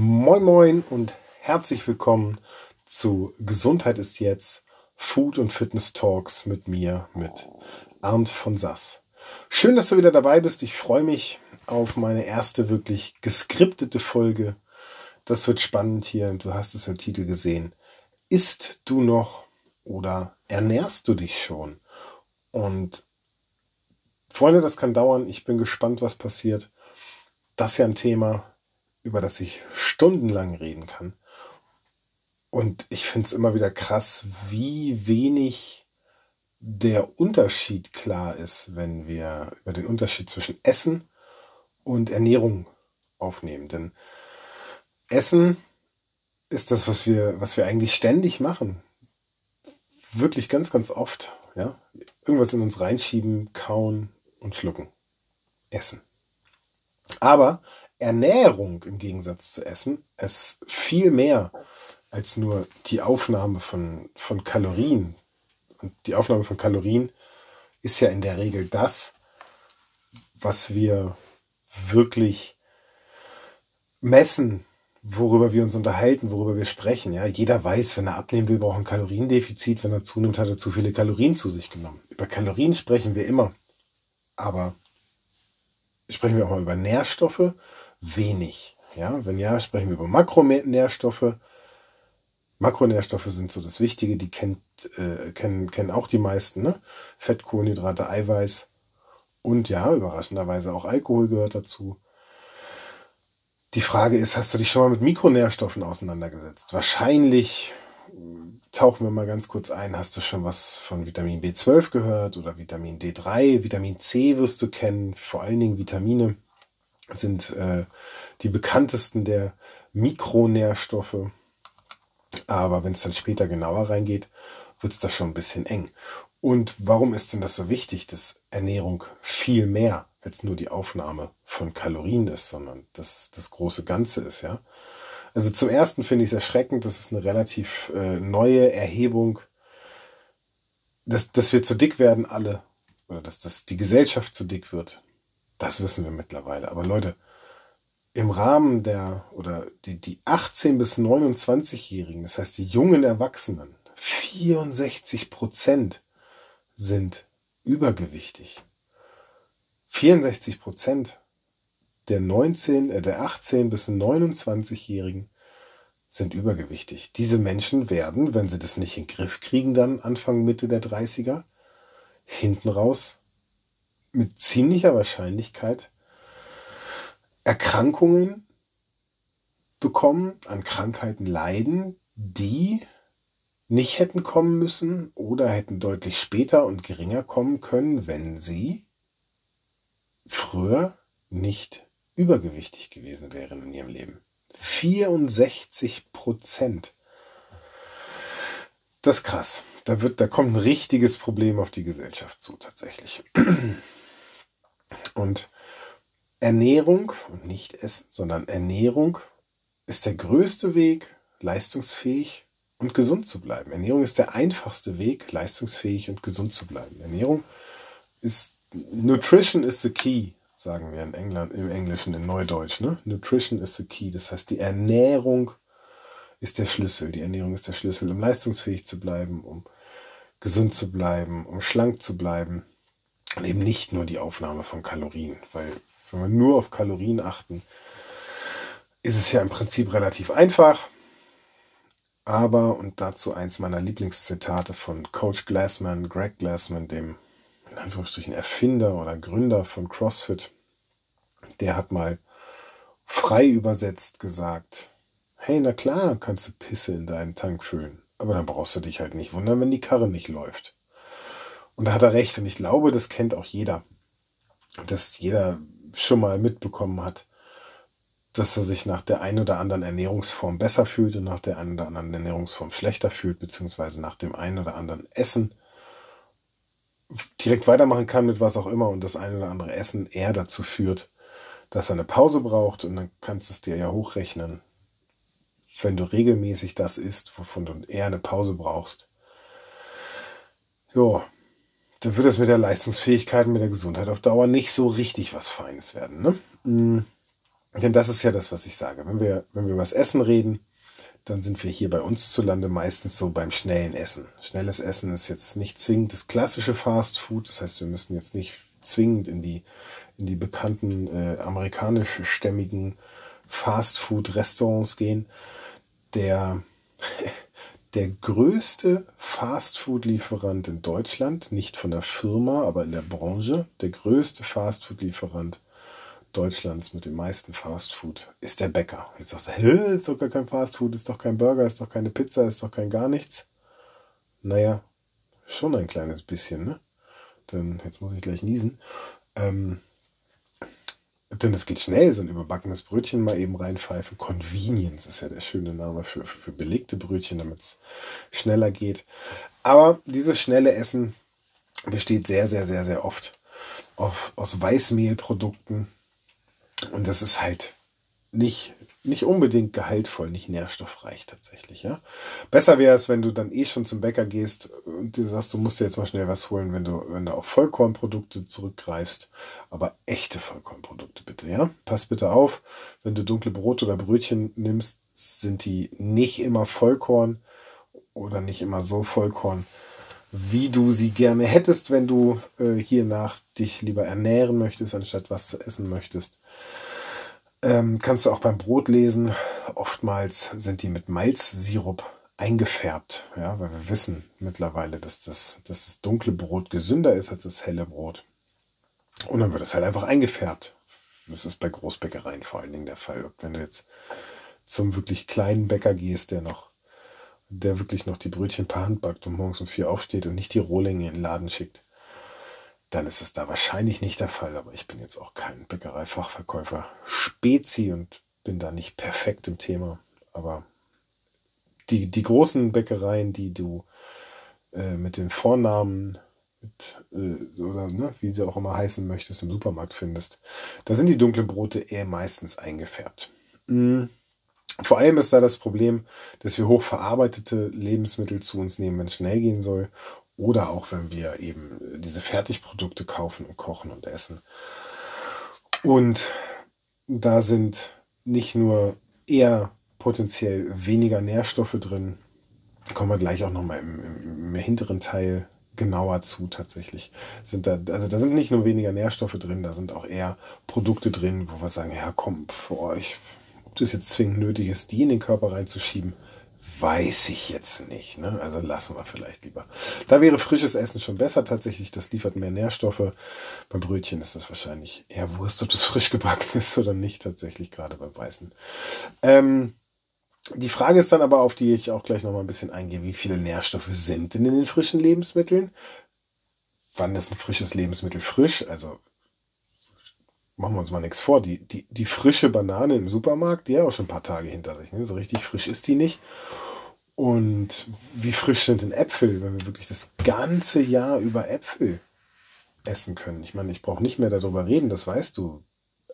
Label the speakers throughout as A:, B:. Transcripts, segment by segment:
A: Moin Moin und herzlich willkommen zu Gesundheit ist jetzt Food und Fitness Talks mit mir, mit Arndt von Sass. Schön, dass du wieder dabei bist. Ich freue mich auf meine erste wirklich geskriptete Folge. Das wird spannend hier. Du hast es im Titel gesehen. Isst du noch oder ernährst du dich schon? Und Freunde, das kann dauern. Ich bin gespannt, was passiert. Das ist ja ein Thema, über das ich stundenlang reden kann. Und ich finde es immer wieder krass, wie wenig der Unterschied klar ist, wenn wir über den Unterschied zwischen Essen und Ernährung aufnehmen. Denn Essen ist das, was wir, was wir eigentlich ständig machen. Wirklich ganz, ganz oft. Ja? Irgendwas in uns reinschieben, kauen und schlucken. Essen. Aber Ernährung im Gegensatz zu Essen ist viel mehr als nur die Aufnahme von, von Kalorien. Und die Aufnahme von Kalorien ist ja in der Regel das, was wir wirklich messen, worüber wir uns unterhalten, worüber wir sprechen. Ja, jeder weiß, wenn er abnehmen will, braucht er ein Kaloriendefizit. Wenn er zunimmt, hat er zu viele Kalorien zu sich genommen. Über Kalorien sprechen wir immer. Aber sprechen wir auch mal über Nährstoffe wenig. Ja, wenn ja, sprechen wir über Makronährstoffe. Makronährstoffe sind so das Wichtige, die kennt, äh, kennen, kennen auch die meisten. Ne? Fett, Kohlenhydrate, Eiweiß und ja, überraschenderweise auch Alkohol gehört dazu. Die Frage ist, hast du dich schon mal mit Mikronährstoffen auseinandergesetzt? Wahrscheinlich tauchen wir mal ganz kurz ein. Hast du schon was von Vitamin B12 gehört oder Vitamin D3? Vitamin C wirst du kennen, vor allen Dingen Vitamine sind äh, die bekanntesten der Mikronährstoffe. Aber wenn es dann später genauer reingeht, wird es da schon ein bisschen eng. Und warum ist denn das so wichtig, dass Ernährung viel mehr als nur die Aufnahme von Kalorien ist, sondern dass das große Ganze ist, ja? Also zum ersten finde ich es erschreckend, das ist eine relativ äh, neue Erhebung, dass, dass wir zu dick werden alle, oder dass, dass die Gesellschaft zu dick wird. Das wissen wir mittlerweile. Aber Leute, im Rahmen der oder die, die 18 bis 29-Jährigen, das heißt die jungen Erwachsenen, 64 Prozent sind übergewichtig. 64 Prozent der 19, äh, der 18 bis 29-Jährigen sind übergewichtig. Diese Menschen werden, wenn sie das nicht in den Griff kriegen, dann Anfang Mitte der 30er, hinten raus mit ziemlicher Wahrscheinlichkeit Erkrankungen bekommen, an Krankheiten leiden, die nicht hätten kommen müssen oder hätten deutlich später und geringer kommen können, wenn sie früher nicht übergewichtig gewesen wären in ihrem Leben. 64 Prozent. Das ist krass. Da, wird, da kommt ein richtiges Problem auf die Gesellschaft zu, tatsächlich. Und Ernährung und nicht Essen, sondern Ernährung ist der größte Weg, leistungsfähig und gesund zu bleiben. Ernährung ist der einfachste Weg, leistungsfähig und gesund zu bleiben. Ernährung ist Nutrition is the key, sagen wir in England, im Englischen, in Neudeutsch. Ne? Nutrition is the key. Das heißt, die Ernährung ist der Schlüssel. Die Ernährung ist der Schlüssel, um leistungsfähig zu bleiben, um gesund zu bleiben, um schlank zu bleiben. Und eben nicht nur die Aufnahme von Kalorien, weil wenn wir nur auf Kalorien achten, ist es ja im Prinzip relativ einfach. Aber, und dazu eins meiner Lieblingszitate von Coach Glassman, Greg Glassman, dem in Anführungsstrichen Erfinder oder Gründer von CrossFit, der hat mal frei übersetzt gesagt, hey, na klar, kannst du Pisse in deinen Tank füllen, aber dann brauchst du dich halt nicht wundern, wenn die Karre nicht läuft. Und da hat er recht. Und ich glaube, das kennt auch jeder. Dass jeder schon mal mitbekommen hat, dass er sich nach der einen oder anderen Ernährungsform besser fühlt und nach der einen oder anderen Ernährungsform schlechter fühlt, beziehungsweise nach dem einen oder anderen Essen direkt weitermachen kann mit was auch immer und das eine oder andere Essen eher dazu führt, dass er eine Pause braucht und dann kannst du es dir ja hochrechnen. Wenn du regelmäßig das isst, wovon du eher eine Pause brauchst, jo, dann wird das mit der Leistungsfähigkeit, mit der Gesundheit auf Dauer nicht so richtig was Feines werden. Ne? Mm. Denn das ist ja das, was ich sage. Wenn wir, wenn wir über das Essen reden, dann sind wir hier bei uns zu Lande meistens so beim schnellen Essen. Schnelles Essen ist jetzt nicht zwingend das klassische Fast Food. Das heißt, wir müssen jetzt nicht zwingend in die, in die bekannten äh, amerikanischstämmigen Fast Food Restaurants gehen. Der, der größte Fast Food Lieferant in Deutschland, nicht von der Firma, aber in der Branche, der größte Fast Food Lieferant Deutschlands mit dem meisten Fast Food ist der Bäcker. Jetzt sagst du, Hä, ist doch gar kein Fast Food, ist doch kein Burger, ist doch keine Pizza, ist doch kein gar nichts. Naja, schon ein kleines bisschen, ne? Denn jetzt muss ich gleich niesen. Ähm, denn es geht schnell, so ein überbackenes Brötchen mal eben reinpfeifen. Convenience ist ja der schöne Name für, für belegte Brötchen, damit es schneller geht. Aber dieses schnelle Essen besteht sehr, sehr, sehr, sehr oft auf, aus Weißmehlprodukten, und das ist halt nicht, nicht unbedingt gehaltvoll, nicht nährstoffreich tatsächlich, ja. Besser wäre es, wenn du dann eh schon zum Bäcker gehst und du sagst, du musst dir jetzt mal schnell was holen, wenn du, wenn du auf Vollkornprodukte zurückgreifst. Aber echte Vollkornprodukte bitte, ja. Pass bitte auf, wenn du dunkle Brot oder Brötchen nimmst, sind die nicht immer Vollkorn oder nicht immer so Vollkorn, wie du sie gerne hättest, wenn du äh, hiernach dich lieber ernähren möchtest, anstatt was zu essen möchtest. Ähm, kannst du auch beim Brot lesen. Oftmals sind die mit Malzsirup eingefärbt, ja, weil wir wissen mittlerweile, dass das, dass das dunkle Brot gesünder ist als das helle Brot. Und dann wird es halt einfach eingefärbt. Das ist bei Großbäckereien vor allen Dingen der Fall. Wenn du jetzt zum wirklich kleinen Bäcker gehst, der noch, der wirklich noch die Brötchen per Hand backt und morgens um vier aufsteht und nicht die Rohlinge in den Laden schickt, dann ist es da wahrscheinlich nicht der Fall. Aber ich bin jetzt auch kein Bäckereifachverkäufer Spezi und bin da nicht perfekt im Thema. Aber die, die großen Bäckereien, die du äh, mit den Vornamen mit, äh, oder ne, wie sie auch immer heißen möchtest, im Supermarkt findest, da sind die dunklen Brote eher meistens eingefärbt. Mhm. Vor allem ist da das Problem, dass wir hochverarbeitete Lebensmittel zu uns nehmen, wenn es schnell gehen soll oder auch wenn wir eben äh, diese Fertigprodukte kaufen und kochen und essen. Und da sind nicht nur eher potenziell weniger Nährstoffe drin, kommen wir gleich auch nochmal im, im, im hinteren Teil genauer zu tatsächlich. Sind da, also da sind nicht nur weniger Nährstoffe drin, da sind auch eher Produkte drin, wo wir sagen, ja komm, für euch, ob das jetzt zwingend nötig ist, die in den Körper reinzuschieben, Weiß ich jetzt nicht. Ne? Also lassen wir vielleicht lieber. Da wäre frisches Essen schon besser tatsächlich. Das liefert mehr Nährstoffe. Beim Brötchen ist das wahrscheinlich eher Wurst, ob das frisch gebacken ist oder nicht tatsächlich, gerade beim Weißen. Ähm, die Frage ist dann aber, auf die ich auch gleich noch mal ein bisschen eingehe, wie viele Nährstoffe sind denn in den frischen Lebensmitteln? Wann ist ein frisches Lebensmittel frisch? Also machen wir uns mal nichts vor. Die, die, die frische Banane im Supermarkt, die hat auch schon ein paar Tage hinter sich. Ne? So richtig frisch ist die nicht. Und wie frisch sind denn Äpfel, wenn wir wirklich das ganze Jahr über Äpfel essen können? Ich meine, ich brauche nicht mehr darüber reden, das weißt du.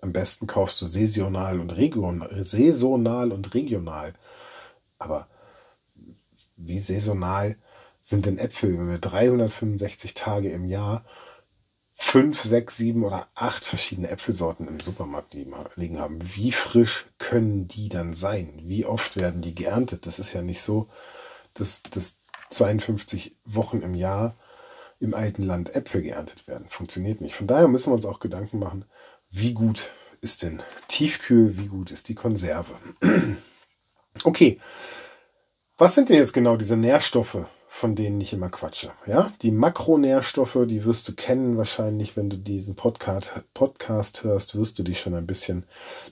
A: Am besten kaufst du saisonal und regional, saisonal und regional. Aber wie saisonal sind denn Äpfel, wenn wir 365 Tage im Jahr fünf, sechs, sieben oder acht verschiedene Äpfelsorten im Supermarkt liegen haben. Wie frisch können die dann sein? Wie oft werden die geerntet? Das ist ja nicht so, dass, dass 52 Wochen im Jahr im alten Land Äpfel geerntet werden. Funktioniert nicht. Von daher müssen wir uns auch Gedanken machen, wie gut ist denn Tiefkühl, wie gut ist die Konserve. okay, was sind denn jetzt genau diese Nährstoffe, von denen ich immer quatsche. Ja, die Makronährstoffe, die wirst du kennen wahrscheinlich, wenn du diesen Podcast, Podcast hörst, wirst du dich schon ein bisschen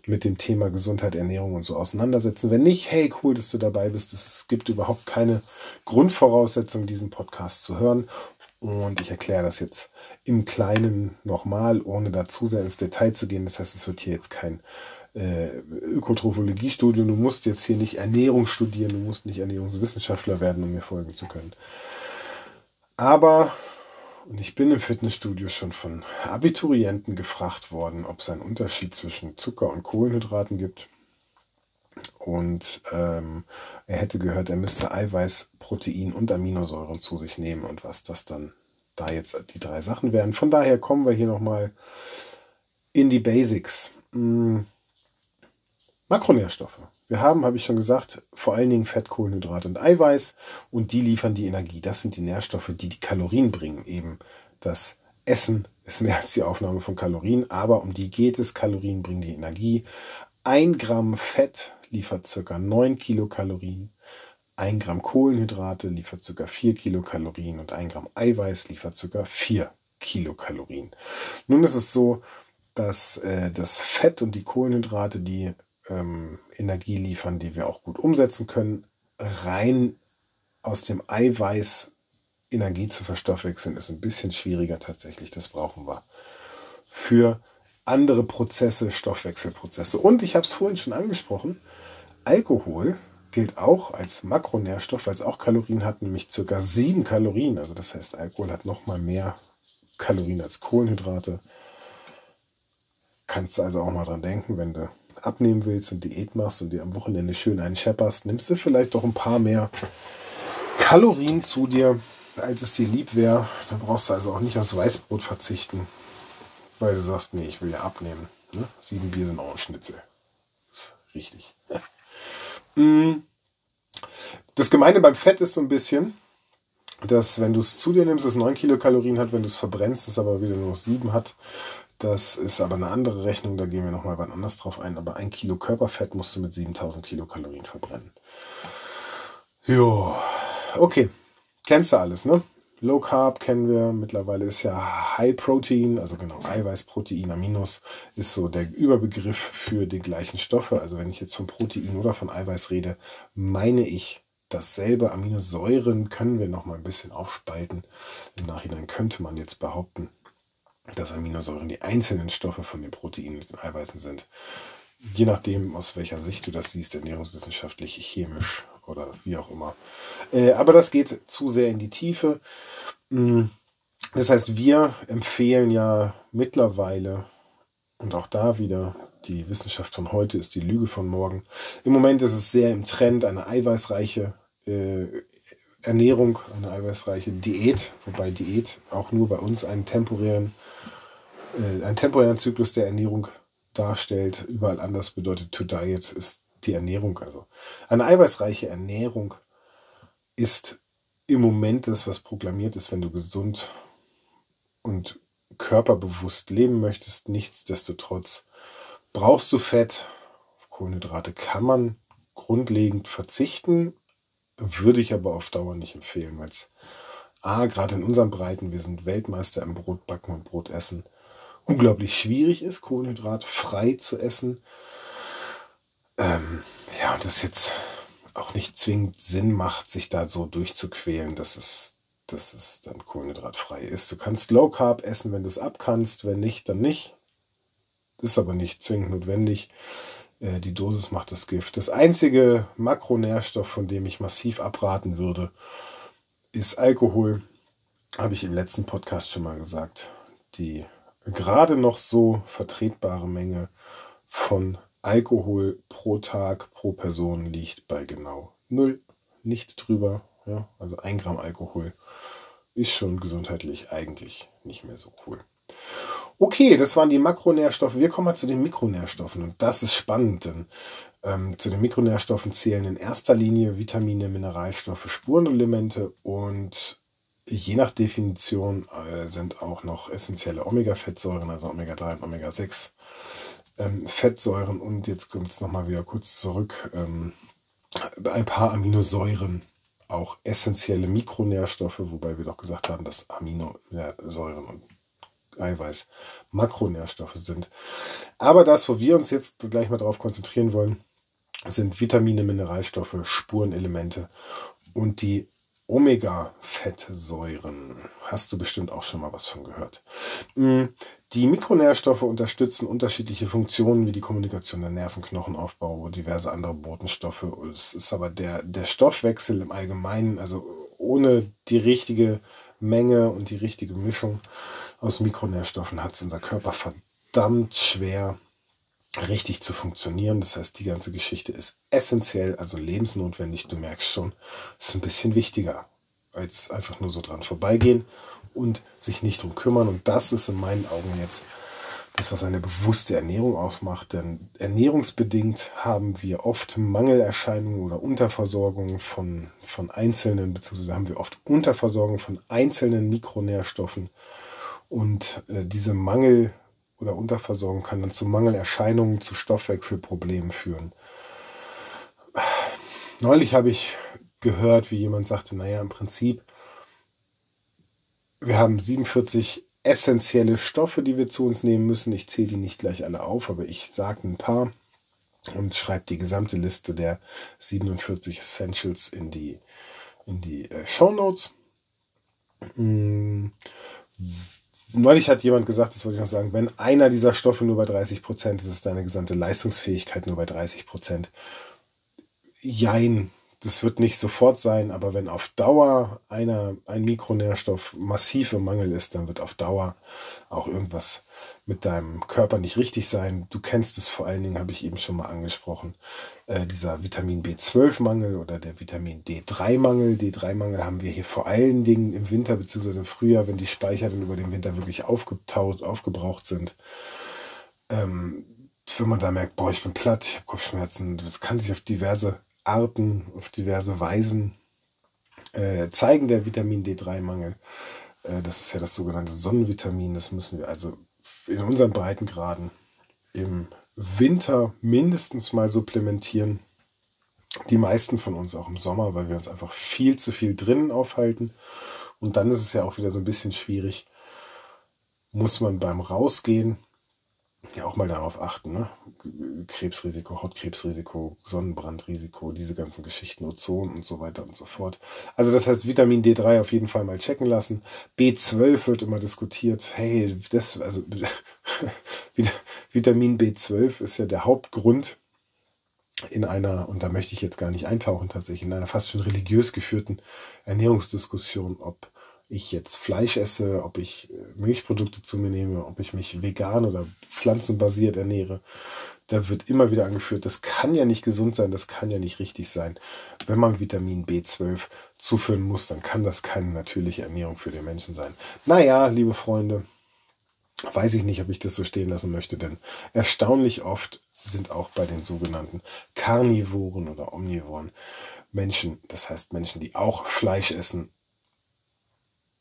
A: mit dem Thema Gesundheit, Ernährung und so auseinandersetzen. Wenn nicht, hey, cool, dass du dabei bist. Es gibt überhaupt keine Grundvoraussetzung, diesen Podcast zu hören. Und ich erkläre das jetzt im Kleinen nochmal, ohne da zu sehr ins Detail zu gehen. Das heißt, es wird hier jetzt kein äh, Ökotrophologie-Studium, du musst jetzt hier nicht Ernährung studieren, du musst nicht Ernährungswissenschaftler werden, um mir folgen zu können. Aber, und ich bin im Fitnessstudio schon von Abiturienten gefragt worden, ob es einen Unterschied zwischen Zucker und Kohlenhydraten gibt. Und ähm, er hätte gehört, er müsste Eiweiß, Protein und Aminosäuren zu sich nehmen und was das dann da jetzt die drei Sachen wären. Von daher kommen wir hier nochmal in die Basics. Hm Makronährstoffe. Wir haben, habe ich schon gesagt, vor allen Dingen Fett, Kohlenhydrat und Eiweiß und die liefern die Energie. Das sind die Nährstoffe, die die Kalorien bringen. Eben das Essen ist mehr als die Aufnahme von Kalorien, aber um die geht es. Kalorien bringen die Energie. Ein Gramm Fett liefert circa 9 Kilokalorien. Ein Gramm Kohlenhydrate liefert circa 4 Kilokalorien und ein Gramm Eiweiß liefert circa 4 Kilokalorien. Nun ist es so, dass äh, das Fett und die Kohlenhydrate die ähm, Energie liefern, die wir auch gut umsetzen können. Rein aus dem Eiweiß Energie zu verstoffwechseln, ist ein bisschen schwieriger tatsächlich. Das brauchen wir für andere Prozesse, Stoffwechselprozesse. Und ich habe es vorhin schon angesprochen, Alkohol gilt auch als Makronährstoff, weil es auch Kalorien hat, nämlich ca. 7 Kalorien. Also das heißt, Alkohol hat nochmal mehr Kalorien als Kohlenhydrate. Kannst du also auch mal dran denken, wenn du abnehmen willst und Diät machst und dir am Wochenende schön einen schepperst, nimmst du vielleicht doch ein paar mehr Kalorien zu dir, als es dir lieb wäre. Da brauchst du also auch nicht aufs Weißbrot verzichten, weil du sagst, nee, ich will ja abnehmen. Ne? Sieben Bier sind auch ein Schnitzel. Ist richtig. Mm. Das Gemeine beim Fett ist so ein bisschen, dass wenn du es zu dir nimmst, es 9 Kilokalorien hat, wenn du es verbrennst, es aber wieder nur noch 7 hat. Das ist aber eine andere Rechnung, da gehen wir nochmal wann anders drauf ein. Aber ein Kilo Körperfett musst du mit 7000 Kilokalorien verbrennen. Jo, okay. Kennst du alles, ne? Low Carb kennen wir. Mittlerweile ist ja High Protein, also genau Eiweiß, Protein, Aminos, ist so der Überbegriff für die gleichen Stoffe. Also wenn ich jetzt von Protein oder von Eiweiß rede, meine ich dasselbe. Aminosäuren können wir noch mal ein bisschen aufspalten. Im Nachhinein könnte man jetzt behaupten, dass Aminosäuren die einzelnen Stoffe von den Proteinen und den Eiweißen sind. Je nachdem, aus welcher Sicht du das siehst, ernährungswissenschaftlich, chemisch oder wie auch immer. Äh, aber das geht zu sehr in die Tiefe. Mm, das heißt, wir empfehlen ja mittlerweile, und auch da wieder, die Wissenschaft von heute ist die Lüge von morgen. Im Moment ist es sehr im Trend, eine eiweißreiche äh, Ernährung, eine eiweißreiche Diät, wobei Diät auch nur bei uns einen temporären, äh, einen temporären Zyklus der Ernährung darstellt. Überall anders bedeutet to diet ist die Ernährung. Also eine eiweißreiche Ernährung ist im Moment das, was proklamiert ist, wenn du gesund und körperbewusst leben möchtest. Nichtsdestotrotz brauchst du Fett. Kohlenhydrate kann man grundlegend verzichten, würde ich aber auf Dauer nicht empfehlen, weil es A, gerade in unseren Breiten, wir sind Weltmeister im Brotbacken und Brotessen, unglaublich schwierig ist, Kohlenhydrat frei zu essen. Ähm, ja, und das jetzt auch nicht zwingend Sinn macht, sich da so durchzuquälen, dass es, dass es dann kohlenhydratfrei ist. Du kannst Low Carb essen, wenn du es abkannst, wenn nicht, dann nicht. Ist aber nicht zwingend notwendig. Äh, die Dosis macht das Gift. Das einzige Makronährstoff, von dem ich massiv abraten würde, ist Alkohol. Habe ich im letzten Podcast schon mal gesagt. Die gerade noch so vertretbare Menge von Alkohol pro Tag pro Person liegt bei genau null, nicht drüber. Ja, also ein Gramm Alkohol ist schon gesundheitlich eigentlich nicht mehr so cool. Okay, das waren die Makronährstoffe. Wir kommen mal zu den Mikronährstoffen und das ist spannend, denn ähm, zu den Mikronährstoffen zählen in erster Linie Vitamine, Mineralstoffe, Spurenelemente und je nach Definition äh, sind auch noch essentielle Omega-Fettsäuren, also Omega-3 und Omega-6 ähm, Fettsäuren und jetzt kommt es nochmal wieder kurz zurück, ähm, ein paar Aminosäuren, auch essentielle Mikronährstoffe, wobei wir doch gesagt haben, dass Aminosäuren und Eiweiß Makronährstoffe sind. Aber das, wo wir uns jetzt gleich mal darauf konzentrieren wollen, sind Vitamine, Mineralstoffe, Spurenelemente und die Omega-Fettsäuren. Hast du bestimmt auch schon mal was von gehört. Mm, die Mikronährstoffe unterstützen unterschiedliche Funktionen wie die Kommunikation der Nervenknochenaufbau und diverse andere Botenstoffe. Es ist aber der, der Stoffwechsel im Allgemeinen, also ohne die richtige Menge und die richtige Mischung aus Mikronährstoffen hat es unser Körper verdammt schwer, richtig zu funktionieren. Das heißt, die ganze Geschichte ist essentiell, also lebensnotwendig. Du merkst schon, ist ein bisschen wichtiger als einfach nur so dran vorbeigehen und sich nicht drum kümmern. Und das ist in meinen Augen jetzt das, was eine bewusste Ernährung ausmacht. Denn ernährungsbedingt haben wir oft Mangelerscheinungen oder Unterversorgung von, von einzelnen, beziehungsweise haben wir oft Unterversorgung von einzelnen Mikronährstoffen. Und äh, diese Mangel- oder Unterversorgung kann dann zu Mangelerscheinungen, zu Stoffwechselproblemen führen. Neulich habe ich gehört, wie jemand sagte, naja, im Prinzip, wir haben 47 essentielle Stoffe, die wir zu uns nehmen müssen. Ich zähle die nicht gleich alle auf, aber ich sage ein paar und schreibe die gesamte Liste der 47 Essentials in die, in die äh, Show Notes. Hm. Neulich hat jemand gesagt, das wollte ich noch sagen, wenn einer dieser Stoffe nur bei 30 Prozent ist, ist deine gesamte Leistungsfähigkeit nur bei 30 Prozent. Jein, das wird nicht sofort sein, aber wenn auf Dauer einer, ein Mikronährstoff massiv im Mangel ist, dann wird auf Dauer auch irgendwas mit deinem Körper nicht richtig sein. Du kennst es vor allen Dingen, habe ich eben schon mal angesprochen, äh, dieser Vitamin B12-Mangel oder der Vitamin D3-Mangel. D3-Mangel haben wir hier vor allen Dingen im Winter bzw. im Frühjahr, wenn die Speicher dann über den Winter wirklich aufgetaut, aufgebraucht sind. Ähm, wenn man da merkt, boah, ich bin platt, ich habe Kopfschmerzen, das kann sich auf diverse Arten, auf diverse Weisen äh, zeigen der Vitamin D3-Mangel. Äh, das ist ja das sogenannte Sonnenvitamin. Das müssen wir also in unseren Breitengraden im Winter mindestens mal supplementieren. Die meisten von uns auch im Sommer, weil wir uns einfach viel zu viel drinnen aufhalten. Und dann ist es ja auch wieder so ein bisschen schwierig. Muss man beim Rausgehen ja auch mal darauf achten, ne? Krebsrisiko, Hautkrebsrisiko, Sonnenbrandrisiko, diese ganzen Geschichten, Ozon und so weiter und so fort. Also das heißt, Vitamin D3 auf jeden Fall mal checken lassen. B12 wird immer diskutiert. Hey, das, also Vitamin B12 ist ja der Hauptgrund in einer, und da möchte ich jetzt gar nicht eintauchen tatsächlich, in einer fast schon religiös geführten Ernährungsdiskussion, ob ich jetzt Fleisch esse, ob ich äh, Milchprodukte zu mir nehme, ob ich mich vegan oder pflanzenbasiert ernähre. Da wird immer wieder angeführt, das kann ja nicht gesund sein, das kann ja nicht richtig sein. Wenn man Vitamin B12 zuführen muss, dann kann das keine natürliche Ernährung für den Menschen sein. Naja, liebe Freunde, weiß ich nicht, ob ich das so stehen lassen möchte, denn erstaunlich oft sind auch bei den sogenannten Karnivoren oder Omnivoren Menschen, das heißt Menschen, die auch Fleisch essen,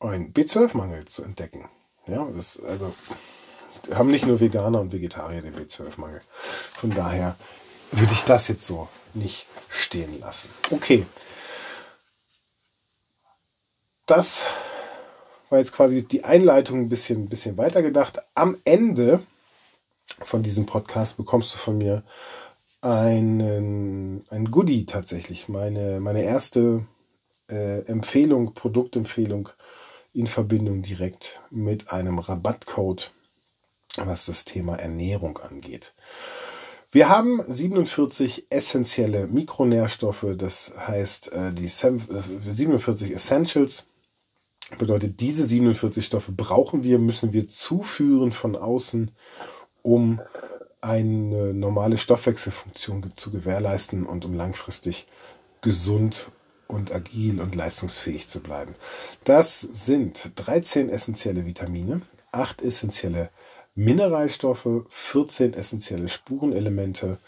A: einen B12-Mangel zu entdecken. Ja, das, also haben nicht nur Veganer und Vegetarier den B12-Mangel. Von daher würde ich das jetzt so nicht stehen lassen. Okay. Das war jetzt quasi die Einleitung ein bisschen, ein bisschen weiter gedacht. Am Ende von diesem Podcast bekommst du von mir einen, ein Goodie tatsächlich. Meine, meine erste äh, Empfehlung, Produktempfehlung in Verbindung direkt mit einem Rabattcode, was das Thema Ernährung angeht. Wir haben 47 essentielle Mikronährstoffe, das heißt äh, die 47 äh, Essentials. Bedeutet, diese 47 Stoffe brauchen wir, müssen wir zuführen von außen, um eine normale Stoffwechselfunktion zu gewährleisten und um langfristig gesund und agil und leistungsfähig zu bleiben. Das sind 13 essentielle Vitamine, 8 essentielle Mineralstoffe, 14 essentielle Spurenelemente,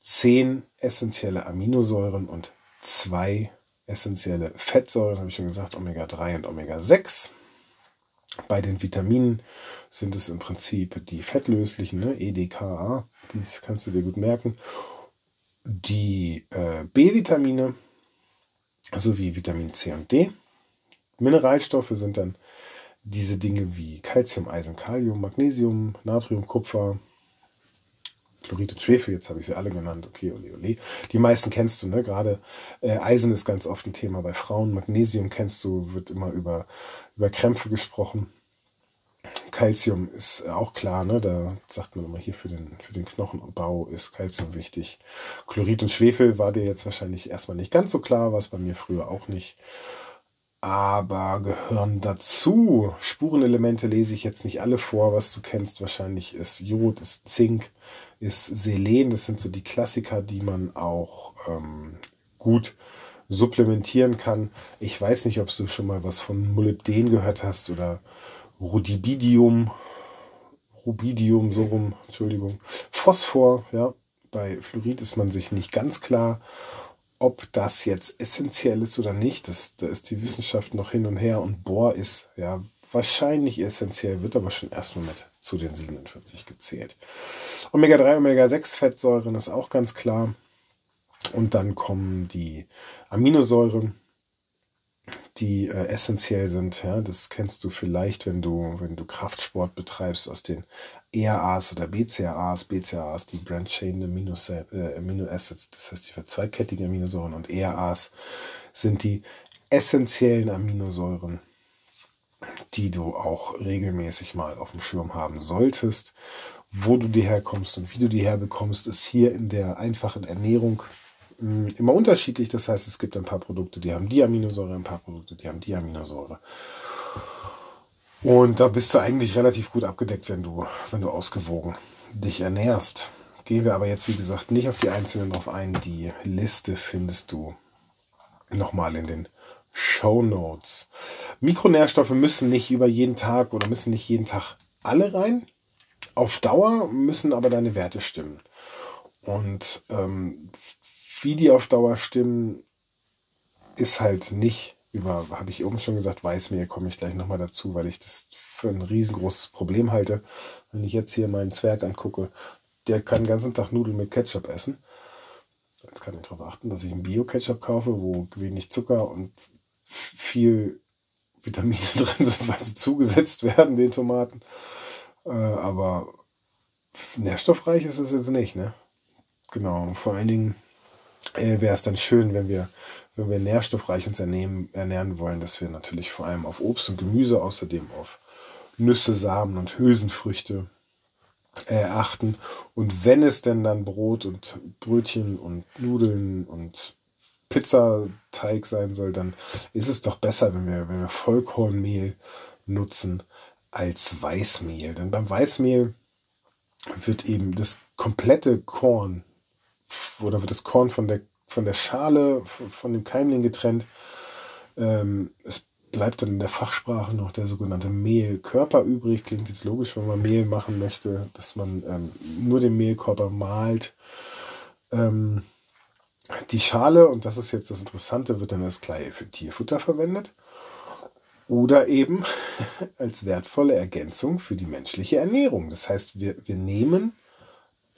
A: 10 essentielle Aminosäuren und 2 essentielle Fettsäuren, habe ich schon gesagt, Omega-3 und Omega-6. Bei den Vitaminen sind es im Prinzip die fettlöslichen, ne? EDKA, dies kannst du dir gut merken. Die äh, B-Vitamine, sowie Vitamin C und D. Mineralstoffe sind dann diese Dinge wie Calcium, Eisen, Kalium, Magnesium, Natrium, Kupfer, Chlorid und Schwefel, jetzt habe ich sie alle genannt, okay, ole, ole. Die meisten kennst du, ne? Gerade äh, Eisen ist ganz oft ein Thema bei Frauen, Magnesium kennst du, wird immer über, über Krämpfe gesprochen. Calcium ist auch klar, ne? da sagt man immer hier für den, für den Knochenbau ist Calcium wichtig. Chlorid und Schwefel war dir jetzt wahrscheinlich erstmal nicht ganz so klar, war es bei mir früher auch nicht. Aber gehören dazu. Spurenelemente lese ich jetzt nicht alle vor, was du kennst. Wahrscheinlich ist Jod, ist Zink, ist Selen. Das sind so die Klassiker, die man auch ähm, gut supplementieren kann. Ich weiß nicht, ob du schon mal was von Molybden gehört hast oder Rhodibidium, Rubidium, so rum, Entschuldigung. Phosphor, ja. Bei Fluorid ist man sich nicht ganz klar, ob das jetzt essentiell ist oder nicht. Das, da ist die Wissenschaft noch hin und her und Bohr ist ja wahrscheinlich essentiell, wird aber schon erstmal mit zu den 47 gezählt. Omega-3, Omega-6 Fettsäuren ist auch ganz klar. Und dann kommen die Aminosäuren, die äh, essentiell sind. Ja, das kennst du vielleicht, wenn du, wenn du Kraftsport betreibst aus den ERAs oder BCAAs. BCAAs, die Branch Chain Amino, äh, Amino Acids, das heißt die zweikettigen Aminosäuren und ERAs sind die essentiellen Aminosäuren, die du auch regelmäßig mal auf dem Schirm haben solltest. Wo du die herkommst und wie du die herbekommst, ist hier in der einfachen Ernährung immer unterschiedlich. Das heißt, es gibt ein paar Produkte, die haben die Aminosäure, ein paar Produkte, die haben die Aminosäure. Und da bist du eigentlich relativ gut abgedeckt, wenn du, wenn du ausgewogen dich ernährst. Gehen wir aber jetzt, wie gesagt, nicht auf die einzelnen drauf ein. Die Liste findest du nochmal in den Show Notes. Mikronährstoffe müssen nicht über jeden Tag oder müssen nicht jeden Tag alle rein. Auf Dauer müssen aber deine Werte stimmen. Und ähm, wie die auf Dauer stimmen, ist halt nicht über, habe ich oben schon gesagt, Weißmehl komme ich gleich nochmal dazu, weil ich das für ein riesengroßes Problem halte. Wenn ich jetzt hier meinen Zwerg angucke, der kann den ganzen Tag Nudeln mit Ketchup essen. Jetzt kann ich darauf achten, dass ich einen Bio-Ketchup kaufe, wo wenig Zucker und viel Vitamine drin sind, weil sie zugesetzt werden, den Tomaten. Äh, aber nährstoffreich ist es jetzt nicht, ne? Genau, vor allen Dingen äh, wäre es dann schön, wenn wir, wenn wir nährstoffreich uns ernähren, ernähren wollen, dass wir natürlich vor allem auf Obst und Gemüse, außerdem auf Nüsse, Samen und Hülsenfrüchte äh, achten. Und wenn es denn dann Brot und Brötchen und Nudeln und Pizzateig sein soll, dann ist es doch besser, wenn wir, wenn wir Vollkornmehl nutzen als Weißmehl. Denn beim Weißmehl wird eben das komplette Korn oder wird das Korn von der, von der Schale, von dem Keimling getrennt. Ähm, es bleibt dann in der Fachsprache noch der sogenannte Mehlkörper übrig. Klingt jetzt logisch, wenn man Mehl machen möchte, dass man ähm, nur den Mehlkörper malt. Ähm, die Schale, und das ist jetzt das Interessante, wird dann als Kleie für Tierfutter verwendet oder eben als wertvolle Ergänzung für die menschliche Ernährung. Das heißt, wir, wir nehmen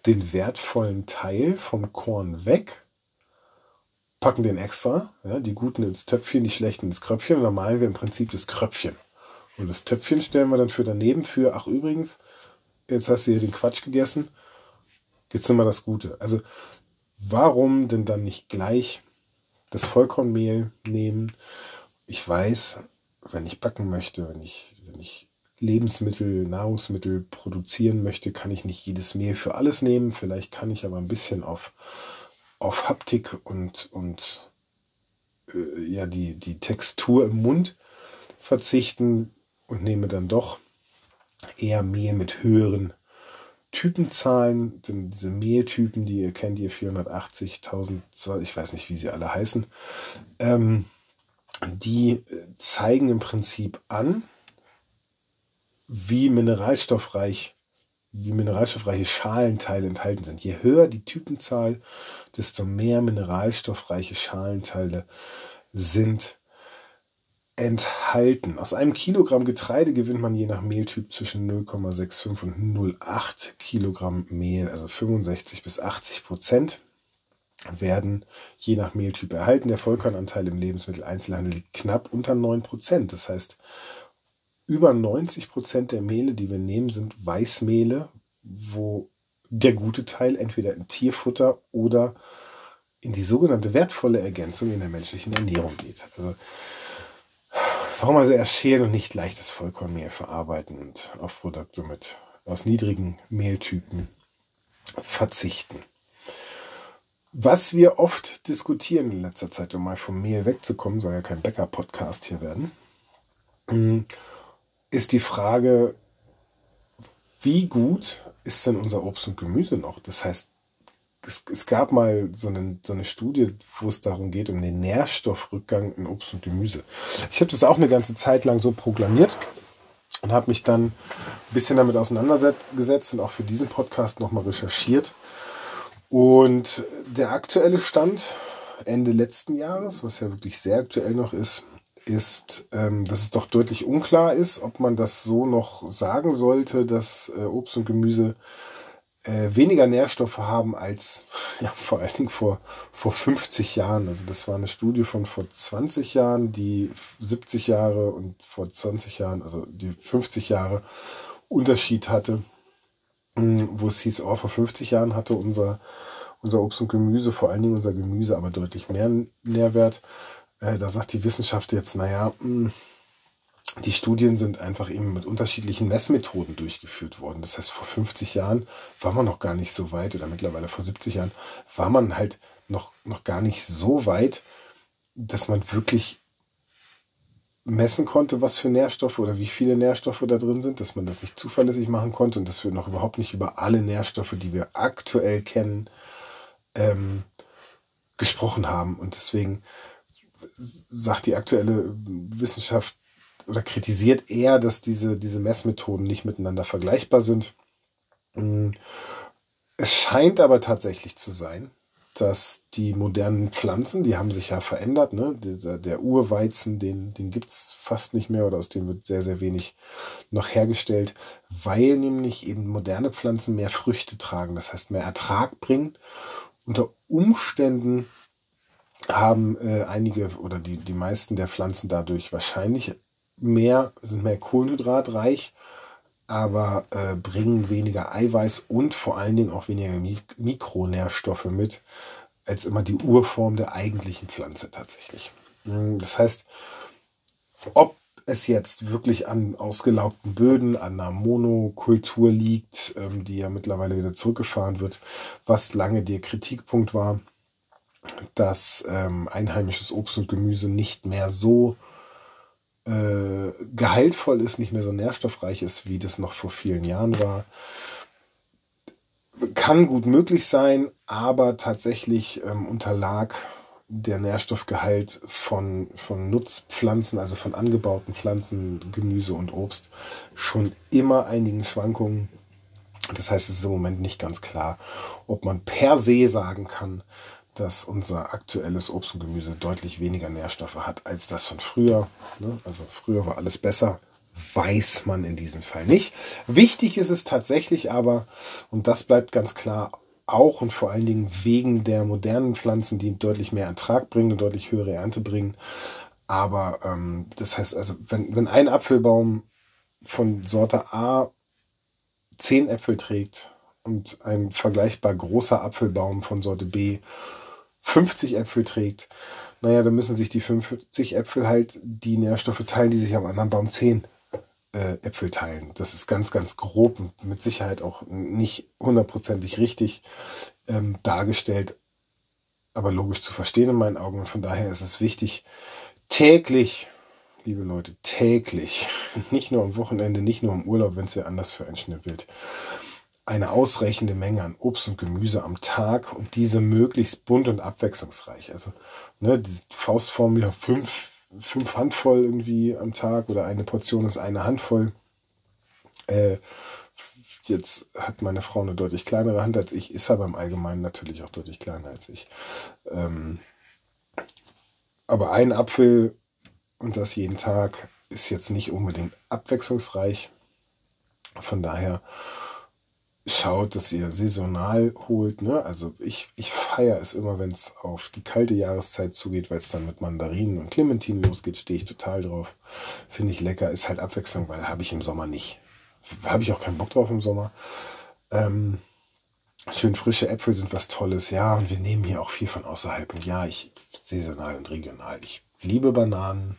A: den wertvollen Teil vom Korn weg, packen den extra, ja, die guten ins Töpfchen, die schlechten ins Kröpfchen und dann malen wir im Prinzip das Kröpfchen. Und das Töpfchen stellen wir dann für daneben für, ach übrigens, jetzt hast du hier den Quatsch gegessen, jetzt nimm mal das Gute. Also warum denn dann nicht gleich das Vollkornmehl nehmen? Ich weiß, wenn ich backen möchte, wenn ich, wenn ich Lebensmittel, Nahrungsmittel produzieren möchte, kann ich nicht jedes Mehl für alles nehmen. Vielleicht kann ich aber ein bisschen auf, auf Haptik und, und äh, ja, die, die Textur im Mund verzichten und nehme dann doch eher Mehl mit höheren Typenzahlen, denn diese Mehltypen, die ihr kennt, ihr 480.000, ich weiß nicht, wie sie alle heißen, ähm, die äh, zeigen im Prinzip an, wie mineralstoffreich, wie mineralstoffreiche Schalenteile enthalten sind. Je höher die Typenzahl, desto mehr mineralstoffreiche Schalenteile sind enthalten. Aus einem Kilogramm Getreide gewinnt man je nach Mehltyp zwischen 0,65 und 0,8 Kilogramm Mehl, also 65 bis 80 Prozent werden je nach Mehltyp erhalten. Der Vollkornanteil im Lebensmitteleinzelhandel liegt knapp unter 9 Prozent. Das heißt, über 90 Prozent der Mehle, die wir nehmen, sind Weißmehle, wo der gute Teil entweder in Tierfutter oder in die sogenannte wertvolle Ergänzung in der menschlichen Ernährung geht. Also warum also erst schälen und nicht leichtes Vollkornmehl verarbeiten und auf Produkte mit aus niedrigen Mehltypen verzichten? Was wir oft diskutieren in letzter Zeit, um mal vom Mehl wegzukommen, soll ja kein Bäcker-Podcast hier werden, ist die Frage, wie gut ist denn unser Obst und Gemüse noch? Das heißt, es, es gab mal so eine, so eine Studie, wo es darum geht, um den Nährstoffrückgang in Obst und Gemüse. Ich habe das auch eine ganze Zeit lang so proklamiert. und habe mich dann ein bisschen damit auseinandergesetzt und auch für diesen Podcast nochmal recherchiert. Und der aktuelle Stand Ende letzten Jahres, was ja wirklich sehr aktuell noch ist, ist, ähm, dass es doch deutlich unklar ist, ob man das so noch sagen sollte, dass äh, Obst und Gemüse äh, weniger Nährstoffe haben als ja, vor allen Dingen vor, vor 50 Jahren. Also das war eine Studie von vor 20 Jahren, die 70 Jahre und vor 20 Jahren, also die 50 Jahre Unterschied hatte, hm, wo es hieß, oh, vor 50 Jahren hatte unser, unser Obst und Gemüse, vor allen Dingen unser Gemüse, aber deutlich mehr Nährwert. Äh, da sagt die Wissenschaft jetzt, naja, hm, die Studien sind einfach eben mit unterschiedlichen Messmethoden durchgeführt worden. Das heißt, vor 50 Jahren war man noch gar nicht so weit oder mittlerweile vor 70 Jahren war man halt noch, noch gar nicht so weit, dass man wirklich messen konnte, was für Nährstoffe oder wie viele Nährstoffe da drin sind, dass man das nicht zuverlässig machen konnte und dass wir noch überhaupt nicht über alle Nährstoffe, die wir aktuell kennen, ähm, gesprochen haben. Und deswegen sagt die aktuelle Wissenschaft oder kritisiert eher, dass diese, diese Messmethoden nicht miteinander vergleichbar sind. Mm. Es scheint aber tatsächlich zu sein, dass die modernen Pflanzen, die haben sich ja verändert, ne? Der, der Urweizen, den, den gibt's fast nicht mehr oder aus dem wird sehr, sehr wenig noch hergestellt, weil nämlich eben moderne Pflanzen mehr Früchte tragen, das heißt mehr Ertrag bringen. Unter Umständen haben äh, einige oder die, die meisten der Pflanzen dadurch wahrscheinlich mehr, sind mehr kohlenhydratreich, aber äh, bringen weniger Eiweiß und vor allen Dingen auch weniger Mik Mikronährstoffe mit, als immer die Urform der eigentlichen Pflanze tatsächlich. Hm, das heißt, ob es jetzt wirklich an ausgelaugten Böden, an einer Monokultur liegt, ähm, die ja mittlerweile wieder zurückgefahren wird, was lange der Kritikpunkt war, dass ähm, einheimisches Obst und Gemüse nicht mehr so äh, gehaltvoll ist, nicht mehr so nährstoffreich ist, wie das noch vor vielen Jahren war. Kann gut möglich sein, aber tatsächlich ähm, unterlag der Nährstoffgehalt von, von Nutzpflanzen, also von angebauten Pflanzen, Gemüse und Obst, schon immer einigen Schwankungen. Das heißt, es ist im Moment nicht ganz klar, ob man per se sagen kann, dass unser aktuelles Obst und Gemüse deutlich weniger Nährstoffe hat als das von früher. Ne? Also früher war alles besser, weiß man in diesem Fall nicht. Wichtig ist es tatsächlich aber, und das bleibt ganz klar, auch und vor allen Dingen wegen der modernen Pflanzen, die deutlich mehr Ertrag bringen und deutlich höhere Ernte bringen. Aber ähm, das heißt also, wenn, wenn ein Apfelbaum von Sorte A zehn Äpfel trägt und ein vergleichbar großer Apfelbaum von Sorte B 50 Äpfel trägt, naja, dann müssen sich die 50 Äpfel halt die Nährstoffe teilen, die sich am anderen Baum 10 äh, Äpfel teilen. Das ist ganz, ganz grob und mit Sicherheit auch nicht hundertprozentig richtig ähm, dargestellt, aber logisch zu verstehen in meinen Augen. Und von daher ist es wichtig, täglich, liebe Leute, täglich, nicht nur am Wochenende, nicht nur im Urlaub, wenn es ja anders für ein Schnittbild, eine ausreichende Menge an Obst und Gemüse am Tag und diese möglichst bunt und abwechslungsreich. Also ne, die Faustformel fünf, fünf Handvoll irgendwie am Tag oder eine Portion ist eine Handvoll. Äh, jetzt hat meine Frau eine deutlich kleinere Hand als ich, ist aber im Allgemeinen natürlich auch deutlich kleiner als ich. Ähm, aber ein Apfel und das jeden Tag ist jetzt nicht unbedingt abwechslungsreich. Von daher schaut, dass ihr saisonal holt. Ne? Also ich, ich feiere es immer, wenn es auf die kalte Jahreszeit zugeht, weil es dann mit Mandarinen und Clementinen losgeht, stehe ich total drauf. Finde ich lecker, ist halt Abwechslung, weil habe ich im Sommer nicht. Habe ich auch keinen Bock drauf im Sommer. Ähm, schön frische Äpfel sind was Tolles, ja, und wir nehmen hier auch viel von außerhalb. Und ja, ich saisonal und regional. Ich liebe Bananen,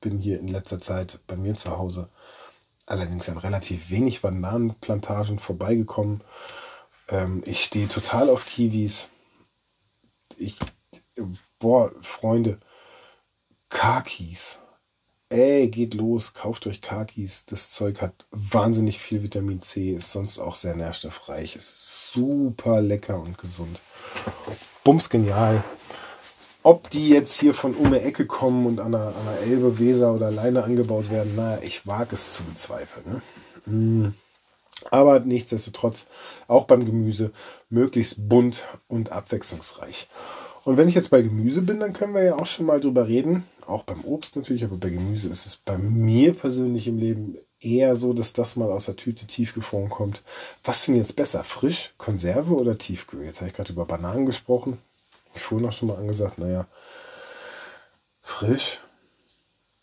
A: bin hier in letzter Zeit bei mir zu Hause allerdings an relativ wenig Bananenplantagen vorbeigekommen. Ähm, ich stehe total auf Kiwis. Ich, boah, Freunde, Kakis. Ey, geht los, kauft euch Kakis. Das Zeug hat wahnsinnig viel Vitamin C, ist sonst auch sehr nährstoffreich, ist super lecker und gesund. Bums genial. Ob die jetzt hier von um die Ecke kommen und an einer, an einer Elbe, Weser oder Leine angebaut werden, naja, ich wage es zu bezweifeln. Ne? Hm. Aber nichtsdestotrotz auch beim Gemüse möglichst bunt und abwechslungsreich. Und wenn ich jetzt bei Gemüse bin, dann können wir ja auch schon mal drüber reden. Auch beim Obst natürlich, aber bei Gemüse ist es bei mir persönlich im Leben eher so, dass das mal aus der Tüte tiefgefroren kommt. Was denn jetzt besser? Frisch, Konserve oder Tiefkühl? Jetzt habe ich gerade über Bananen gesprochen. Ich vorhin auch schon mal angesagt, naja, frisch.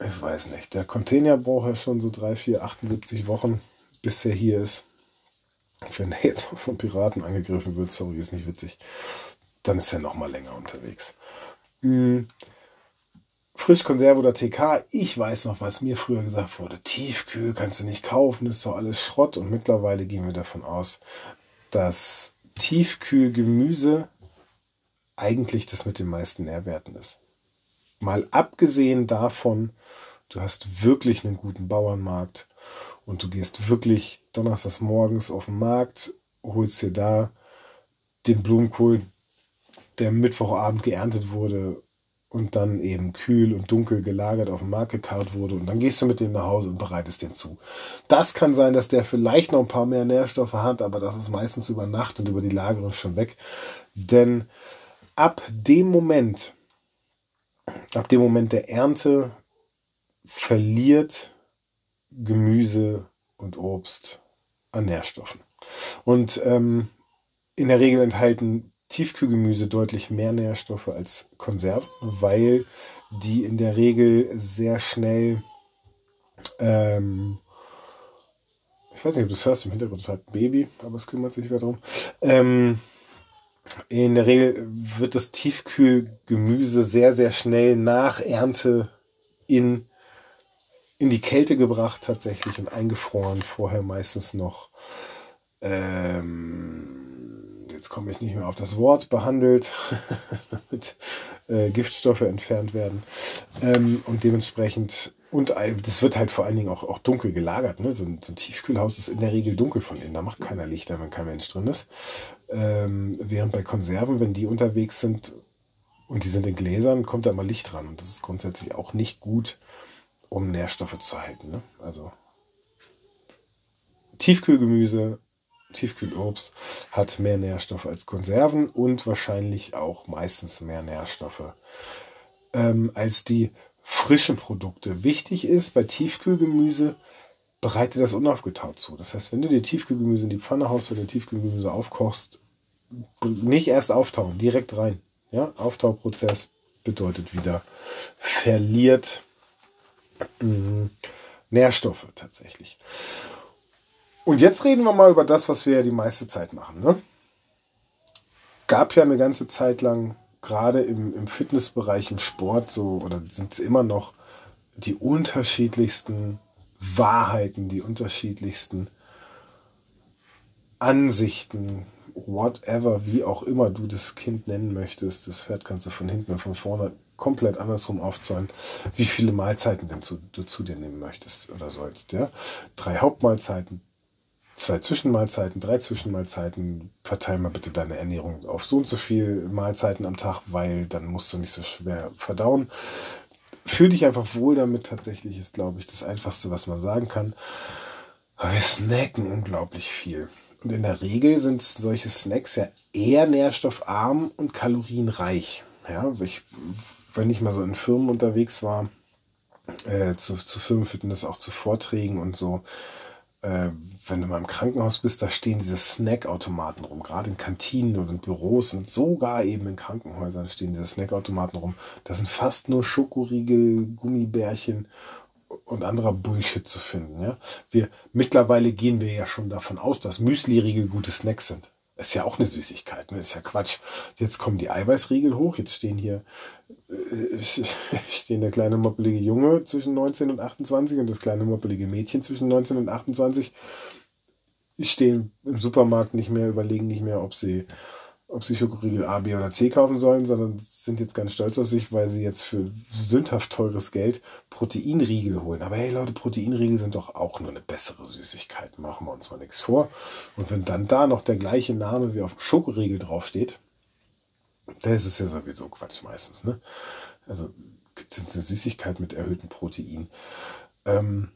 A: Ich weiß nicht. Der Container braucht ja schon so 3, 4, 78 Wochen, bis er hier ist. Wenn er jetzt von Piraten angegriffen wird, sorry, ist nicht witzig, dann ist er noch mal länger unterwegs. Hm. Frischkonserve oder TK, ich weiß noch, was mir früher gesagt wurde. Tiefkühl kannst du nicht kaufen, ist doch alles Schrott. Und mittlerweile gehen wir davon aus, dass Tiefkühlgemüse eigentlich das mit den meisten Nährwerten ist. Mal abgesehen davon, du hast wirklich einen guten Bauernmarkt und du gehst wirklich donnerstags morgens auf den Markt, holst dir da den Blumenkohl, der Mittwochabend geerntet wurde und dann eben kühl und dunkel gelagert auf dem Markt gekarrt wurde und dann gehst du mit dem nach Hause und bereitest den zu. Das kann sein, dass der vielleicht noch ein paar mehr Nährstoffe hat, aber das ist meistens über Nacht und über die Lagerung schon weg. Denn ab dem Moment, ab dem Moment der Ernte verliert Gemüse und Obst an Nährstoffen. Und ähm, in der Regel enthalten Tiefkühlgemüse deutlich mehr Nährstoffe als Konserven, weil die in der Regel sehr schnell, ähm, ich weiß nicht, ob du das hörst im Hintergrund, hat Baby, aber es kümmert sich wieder drum. Ähm, in der Regel wird das Tiefkühlgemüse sehr, sehr schnell nach Ernte in, in die Kälte gebracht tatsächlich und eingefroren. Vorher meistens noch ähm, jetzt komme ich nicht mehr auf das Wort, behandelt, damit äh, Giftstoffe entfernt werden. Ähm, und dementsprechend, und das wird halt vor allen Dingen auch, auch dunkel gelagert. Ne? So, ein, so ein Tiefkühlhaus ist in der Regel dunkel von innen. Da macht keiner Lichter, wenn kein Mensch drin ist. Ähm, während bei Konserven, wenn die unterwegs sind und die sind in Gläsern, kommt da immer Licht dran. Und das ist grundsätzlich auch nicht gut, um Nährstoffe zu halten. Ne? Also Tiefkühlgemüse Tiefkühlobst hat mehr Nährstoffe als Konserven und wahrscheinlich auch meistens mehr Nährstoffe ähm, als die frischen Produkte. Wichtig ist bei Tiefkühlgemüse, bereite das unaufgetaut zu. Das heißt, wenn du dir Tiefkühlgemüse in die Pfanne haust oder Tiefkühlgemüse aufkochst, nicht erst auftauen, direkt rein. Ja, Auftauprozess bedeutet wieder verliert mh, mm, Nährstoffe tatsächlich. Und jetzt reden wir mal über das, was wir ja die meiste Zeit machen. Ne? Gab ja eine ganze Zeit lang, gerade im, im Fitnessbereich, im Sport so, oder sind es immer noch die unterschiedlichsten Wahrheiten, die unterschiedlichsten Ansichten, whatever, wie auch immer du das Kind nennen möchtest. Das Pferd kannst du von hinten und von vorne komplett andersrum aufzäunen, wie viele Mahlzeiten denn zu, du zu dir nehmen möchtest oder sollst. Ja? Drei Hauptmahlzeiten, zwei Zwischenmahlzeiten, drei Zwischenmahlzeiten, verteil mal bitte deine Ernährung auf so und so viel Mahlzeiten am Tag, weil dann musst du nicht so schwer verdauen. Fühl dich einfach wohl damit, tatsächlich ist, glaube ich, das Einfachste, was man sagen kann. Aber wir snacken unglaublich viel. Und in der Regel sind solche Snacks ja eher nährstoffarm und kalorienreich. Ja, ich, wenn ich mal so in Firmen unterwegs war, äh, zu, zu Firmenfitness, auch zu Vorträgen und so, äh, wenn du mal im Krankenhaus bist, da stehen diese Snackautomaten rum, gerade in Kantinen und in Büros und sogar eben in Krankenhäusern stehen diese Snackautomaten rum. Da sind fast nur Schokoriegel, Gummibärchen und anderer Bullshit zu finden. Ja? Wir, mittlerweile gehen wir ja schon davon aus, dass Müsli-Riegel gute Snacks sind. Ist ja auch eine Süßigkeit, ne? Ist ja Quatsch. Jetzt kommen die Eiweißriegel hoch. Jetzt stehen hier äh, stehen der kleine moppelige Junge zwischen 19 und 28 und das kleine moppelige Mädchen zwischen 19 und 28 stehen im Supermarkt nicht mehr, überlegen nicht mehr, ob sie ob sie Schokoriegel A, B oder C kaufen sollen, sondern sind jetzt ganz stolz auf sich, weil sie jetzt für sündhaft teures Geld Proteinriegel holen. Aber hey Leute, Proteinriegel sind doch auch nur eine bessere Süßigkeit. Machen wir uns mal nichts vor. Und wenn dann da noch der gleiche Name wie auf Schokoriegel draufsteht, Da ist es ja sowieso Quatsch meistens. Ne? Also gibt es eine Süßigkeit mit erhöhtem Protein. Ähm,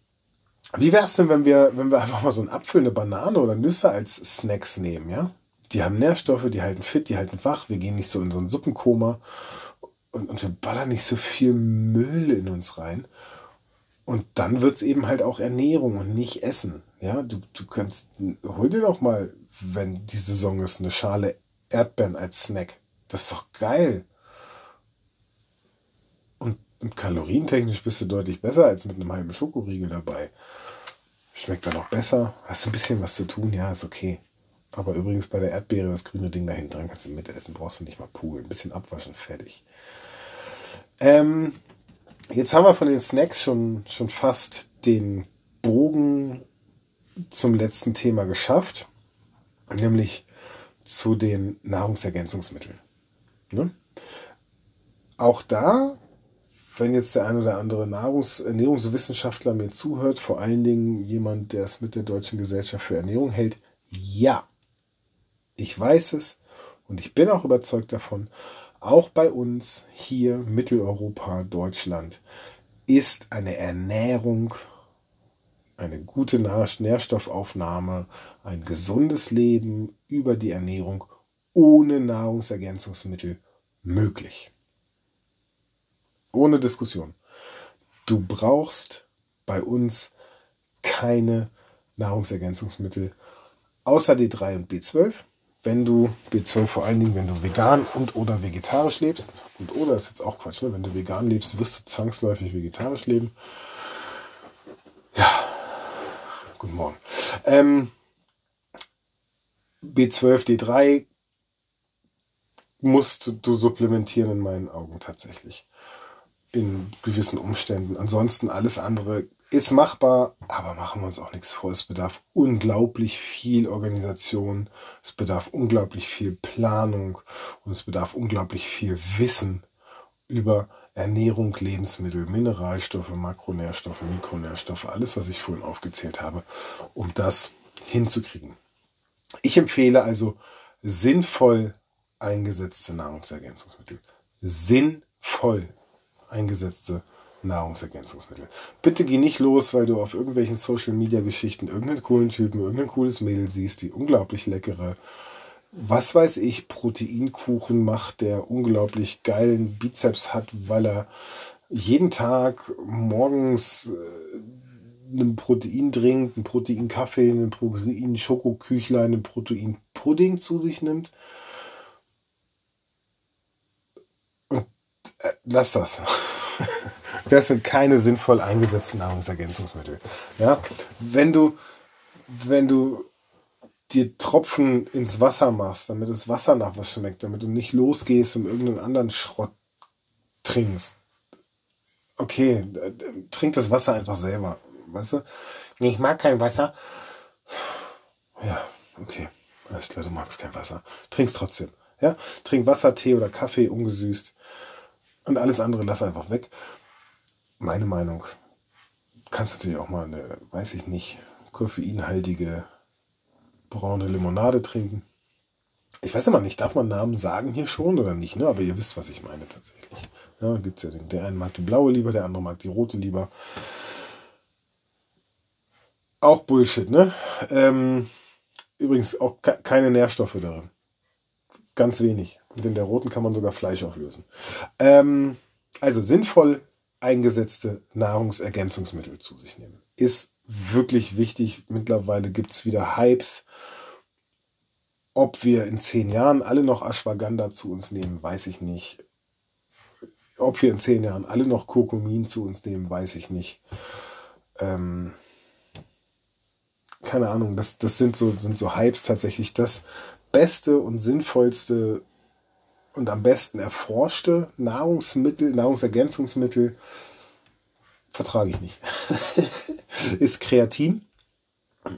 A: wie wäre es denn, wenn wir, wenn wir einfach mal so einen Apfel, eine Banane oder Nüsse als Snacks nehmen, ja? Die haben Nährstoffe, die halten fit, die halten wach, wir gehen nicht so in so ein Suppenkoma und, und wir ballern nicht so viel Müll in uns rein. Und dann wird es eben halt auch Ernährung und nicht Essen. Ja, du, du kannst, hol dir doch mal, wenn die Saison ist, eine Schale Erdbeeren als Snack. Das ist doch geil. Und, und kalorientechnisch bist du deutlich besser als mit einem halben Schokoriegel dabei. Schmeckt dann auch besser. Hast du ein bisschen was zu tun? Ja, ist okay. Aber übrigens bei der Erdbeere, das grüne Ding da hinten dran, kannst du mitessen, brauchst du nicht mal poolen. Ein bisschen abwaschen, fertig. Ähm, jetzt haben wir von den Snacks schon, schon fast den Bogen zum letzten Thema geschafft, nämlich zu den Nahrungsergänzungsmitteln. Ne? Auch da, wenn jetzt der ein oder andere Nahrungs Ernährungswissenschaftler mir zuhört, vor allen Dingen jemand, der es mit der Deutschen Gesellschaft für Ernährung hält, ja, ich weiß es und ich bin auch überzeugt davon, auch bei uns hier Mitteleuropa, Deutschland, ist eine Ernährung, eine gute Nährstoffaufnahme, ein gesundes Leben über die Ernährung ohne Nahrungsergänzungsmittel möglich. Ohne Diskussion. Du brauchst bei uns keine Nahrungsergänzungsmittel außer D3 und B12 wenn du B12 vor allen Dingen, wenn du vegan und oder vegetarisch lebst, und oder ist jetzt auch Quatsch, ne? wenn du vegan lebst, wirst du zwangsläufig vegetarisch leben. Ja, guten Morgen. Ähm, B12, D3 musst du supplementieren in meinen Augen tatsächlich. In gewissen Umständen. Ansonsten alles andere ist machbar, aber machen wir uns auch nichts vor. Es bedarf unglaublich viel Organisation, es bedarf unglaublich viel Planung und es bedarf unglaublich viel Wissen über Ernährung, Lebensmittel, Mineralstoffe, Makronährstoffe, Mikronährstoffe, alles, was ich vorhin aufgezählt habe, um das hinzukriegen. Ich empfehle also sinnvoll eingesetzte Nahrungsergänzungsmittel. Sinnvoll eingesetzte Nahrungsergänzungsmittel. Bitte geh nicht los, weil du auf irgendwelchen Social Media Geschichten irgendeinen coolen Typen, irgendein cooles Mädel siehst, die unglaublich leckere, was weiß ich, Proteinkuchen macht, der unglaublich geilen Bizeps hat, weil er jeden Tag morgens äh, einen Proteindrink, einen Proteinkaffee, einen Protein-Schokoküchlein, einen Proteinpudding zu sich nimmt. Und äh, lass das. Das sind keine sinnvoll eingesetzten Nahrungsergänzungsmittel. Ja, wenn du, wenn du dir Tropfen ins Wasser machst, damit das Wasser nach was schmeckt, damit du nicht losgehst und irgendeinen anderen Schrott trinkst. Okay, trink das Wasser einfach selber, weißt du? Ich mag kein Wasser. Ja, okay. Alles klar, du magst kein Wasser. Trink's trotzdem. Ja, trink Wasser, Tee oder Kaffee ungesüßt. Und alles andere lass einfach weg meine Meinung, kannst natürlich auch mal eine, weiß ich nicht, koffeinhaltige braune Limonade trinken. Ich weiß immer nicht, darf man Namen sagen hier schon oder nicht, ne? Aber ihr wisst, was ich meine tatsächlich. Ja, gibt's ja den, der eine mag die blaue lieber, der andere mag die rote lieber. Auch Bullshit, ne? Ähm, übrigens auch keine Nährstoffe darin. Ganz wenig. Und in der roten kann man sogar Fleisch auflösen. Ähm, also sinnvoll eingesetzte Nahrungsergänzungsmittel zu sich nehmen. Ist wirklich wichtig. Mittlerweile gibt es wieder Hypes. Ob wir in zehn Jahren alle noch Ashwagandha zu uns nehmen, weiß ich nicht. Ob wir in zehn Jahren alle noch Kurkumin zu uns nehmen, weiß ich nicht. Ähm, keine Ahnung, das, das sind, so, sind so Hypes tatsächlich. Das beste und sinnvollste und am besten erforschte Nahrungsmittel, Nahrungsergänzungsmittel vertrage ich nicht. ist Kreatin.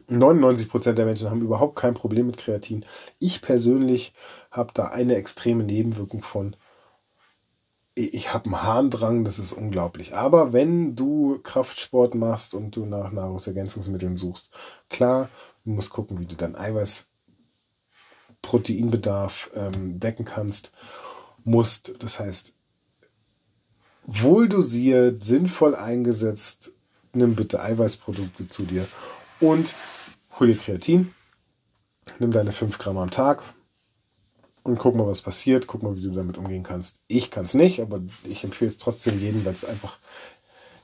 A: 99% der Menschen haben überhaupt kein Problem mit Kreatin. Ich persönlich habe da eine extreme Nebenwirkung von. Ich habe einen Harndrang, das ist unglaublich. Aber wenn du Kraftsport machst und du nach Nahrungsergänzungsmitteln suchst, klar, du musst gucken, wie du dein Eiweiß Proteinbedarf ähm, decken kannst. musst. Das heißt, wohl dosiert, sinnvoll eingesetzt, nimm bitte Eiweißprodukte zu dir und hol dir Kreatin. Nimm deine 5 Gramm am Tag und guck mal, was passiert. Guck mal, wie du damit umgehen kannst. Ich kann es nicht, aber ich empfehle es trotzdem jedem, weil es einfach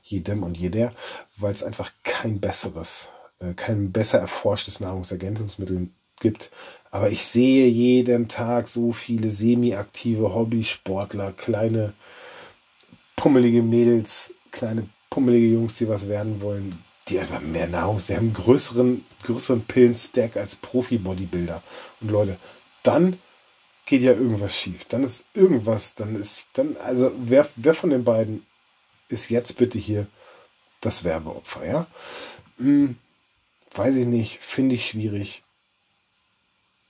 A: jedem und jeder, weil es einfach kein besseres, äh, kein besser erforschtes Nahrungsergänzungsmittel gibt. Aber ich sehe jeden Tag so viele semi-aktive Hobbysportler, kleine pummelige Mädels, kleine pummelige Jungs, die was werden wollen, die einfach mehr Nahrung, sie haben einen größeren, größeren Pillen-Stack als Profi-Bodybuilder. Und Leute, dann geht ja irgendwas schief. Dann ist irgendwas, dann ist, dann, also wer, wer von den beiden ist jetzt bitte hier das Werbeopfer, ja? Hm, weiß ich nicht, finde ich schwierig.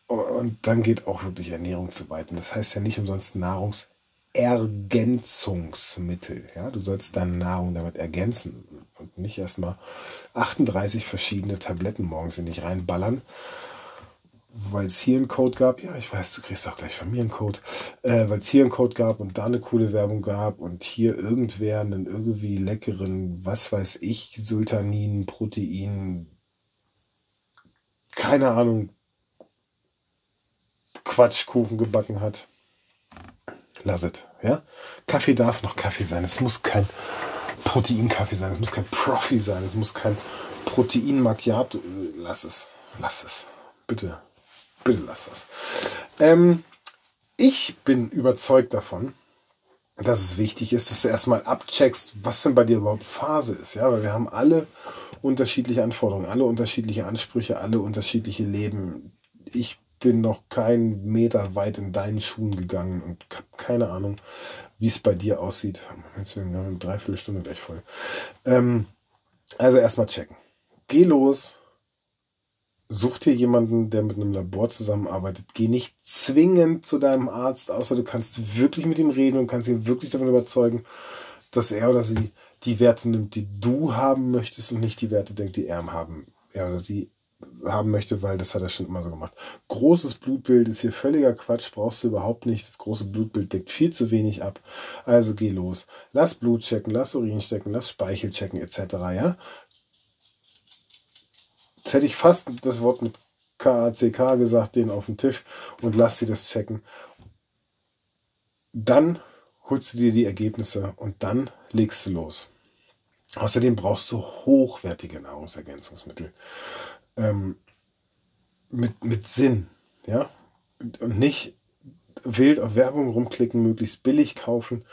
A: Und dann geht auch wirklich Ernährung zu weit. Und das heißt ja nicht umsonst Nahrungs- Ergänzungsmittel. Ja, du sollst deine Nahrung damit ergänzen und nicht erstmal 38 verschiedene Tabletten morgens in dich reinballern, weil es hier einen Code gab. Ja, ich weiß, du kriegst auch gleich von mir einen Code, äh, weil es hier einen Code gab und da eine coole Werbung gab und hier irgendwer einen irgendwie leckeren, was weiß ich, Sultanin, Protein, keine Ahnung, Quatschkuchen gebacken hat lasset. Ja? Kaffee darf noch Kaffee sein. Es muss kein Proteinkaffee sein. Es muss kein Profi sein. Es muss kein Protein Macchiato. Lass es. Lass es. Bitte. Bitte lass das. Ähm, ich bin überzeugt davon, dass es wichtig ist, dass du erstmal abcheckst, was denn bei dir überhaupt Phase ist. Ja, weil wir haben alle unterschiedliche Anforderungen, alle unterschiedliche Ansprüche, alle unterschiedliche Leben. Ich bin noch keinen Meter weit in deinen Schuhen gegangen und habe keine Ahnung, wie es bei dir aussieht. Jetzt haben wir eine Dreiviertelstunde gleich voll. Ähm, also erstmal checken. Geh los. Such dir jemanden, der mit einem Labor zusammenarbeitet. Geh nicht zwingend zu deinem Arzt, außer du kannst wirklich mit ihm reden und kannst ihn wirklich davon überzeugen, dass er oder sie die Werte nimmt, die du haben möchtest und nicht die Werte denkt, die er haben, er oder sie haben möchte, weil das hat er schon immer so gemacht. Großes Blutbild ist hier völliger Quatsch, brauchst du überhaupt nicht. Das große Blutbild deckt viel zu wenig ab. Also geh los. Lass Blut checken, lass Urin checken, lass Speichel checken, etc. Ja? Jetzt hätte ich fast das Wort mit KACK gesagt, den auf den Tisch und lass sie das checken. Dann holst du dir die Ergebnisse und dann legst du los. Außerdem brauchst du hochwertige Nahrungsergänzungsmittel ähm, mit, mit Sinn, ja, und nicht wild auf Werbung rumklicken, möglichst billig kaufen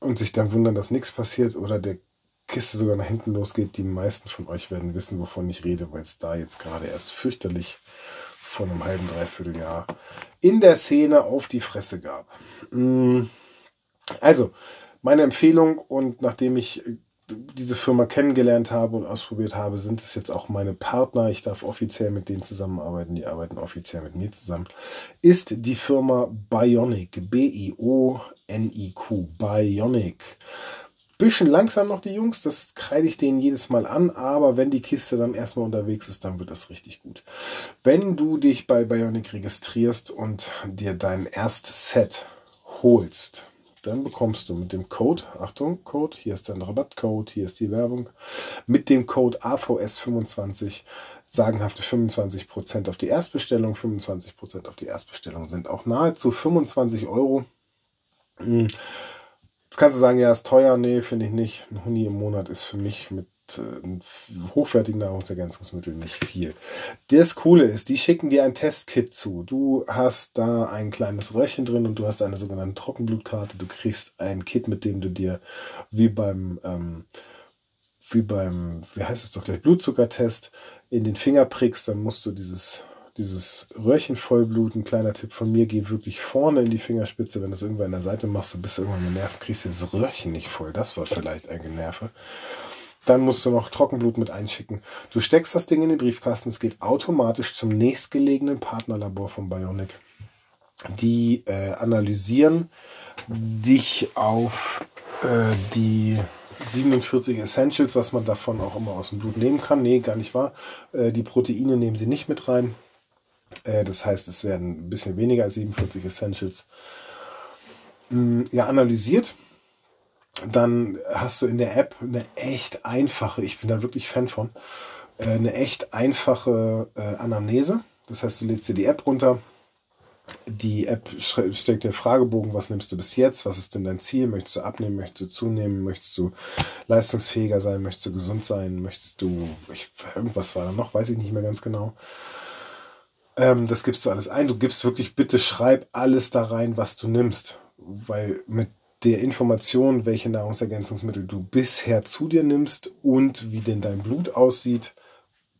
A: und sich dann wundern, dass nichts passiert oder der Kiste sogar nach hinten losgeht. Die meisten von euch werden wissen, wovon ich rede, weil es da jetzt gerade erst fürchterlich vor einem halben, dreiviertel Jahr in der Szene auf die Fresse gab. Mm. Also, meine Empfehlung und nachdem ich diese Firma kennengelernt habe und ausprobiert habe, sind es jetzt auch meine Partner. Ich darf offiziell mit denen zusammenarbeiten. Die arbeiten offiziell mit mir zusammen. Ist die Firma Bionic. B-I-O-N-I-Q. Bionic. Bisschen langsam noch die Jungs, das kreide ich denen jedes Mal an, aber wenn die Kiste dann erstmal unterwegs ist, dann wird das richtig gut. Wenn du dich bei Bionic registrierst und dir dein erstes Set holst, dann bekommst du mit dem Code, Achtung, Code, hier ist dein Rabattcode, hier ist die Werbung, mit dem Code AVS25 sagenhafte 25% auf die Erstbestellung, 25% auf die Erstbestellung sind auch nahezu 25 Euro. Hm. Jetzt kannst du sagen, ja, ist teuer. Nee, finde ich nicht. Ein Huni im Monat ist für mich mit hochwertigen Nahrungsergänzungsmitteln nicht viel. Das Coole ist, die schicken dir ein Testkit zu. Du hast da ein kleines Röhrchen drin und du hast eine sogenannte Trockenblutkarte. Du kriegst ein Kit, mit dem du dir wie beim ähm, wie beim, wie heißt es doch gleich, Blutzuckertest in den Finger prickst, dann musst du dieses dieses Röhrchen vollbluten. Kleiner Tipp von mir, geh wirklich vorne in die Fingerspitze. Wenn du es irgendwo an der Seite machst, du bist irgendwann genervt, kriegst du das Röhrchen nicht voll. Das war vielleicht ein Generve. Dann musst du noch Trockenblut mit einschicken. Du steckst das Ding in den Briefkasten. Es geht automatisch zum nächstgelegenen Partnerlabor von Bionic. Die äh, analysieren dich auf äh, die 47 Essentials, was man davon auch immer aus dem Blut nehmen kann. Nee, gar nicht wahr. Äh, die Proteine nehmen sie nicht mit rein. Äh, das heißt, es werden ein bisschen weniger als 47 Essentials. mh, ja analysiert. Dann hast du in der App eine echt einfache, ich bin da wirklich Fan von, äh, eine echt einfache äh, Anamnese. Das heißt, du lädst dir die App runter, die App steckt dir Fragebogen, was nimmst du bis jetzt, was ist denn dein Ziel, möchtest du abnehmen, möchtest du zunehmen, möchtest du leistungsfähiger sein, möchtest du gesund sein, möchtest du, ich, irgendwas war da noch, weiß ich nicht mehr ganz genau. Ähm, das gibst du alles ein. Du gibst wirklich, bitte schreib alles da rein, was du nimmst, weil mit der Information, welche Nahrungsergänzungsmittel du bisher zu dir nimmst und wie denn dein Blut aussieht,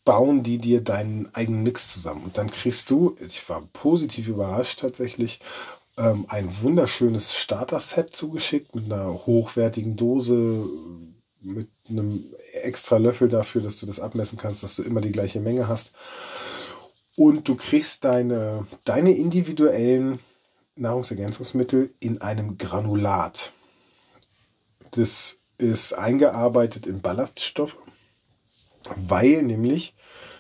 A: bauen die dir deinen eigenen Mix zusammen. Und dann kriegst du, ich war positiv überrascht tatsächlich, ähm, ein wunderschönes Starter-Set zugeschickt mit einer hochwertigen Dose, mit einem extra Löffel dafür, dass du das abmessen kannst, dass du immer die gleiche Menge hast. Und du kriegst deine, deine individuellen Nahrungsergänzungsmittel in einem Granulat. Das ist eingearbeitet in Ballaststoffe, weil nämlich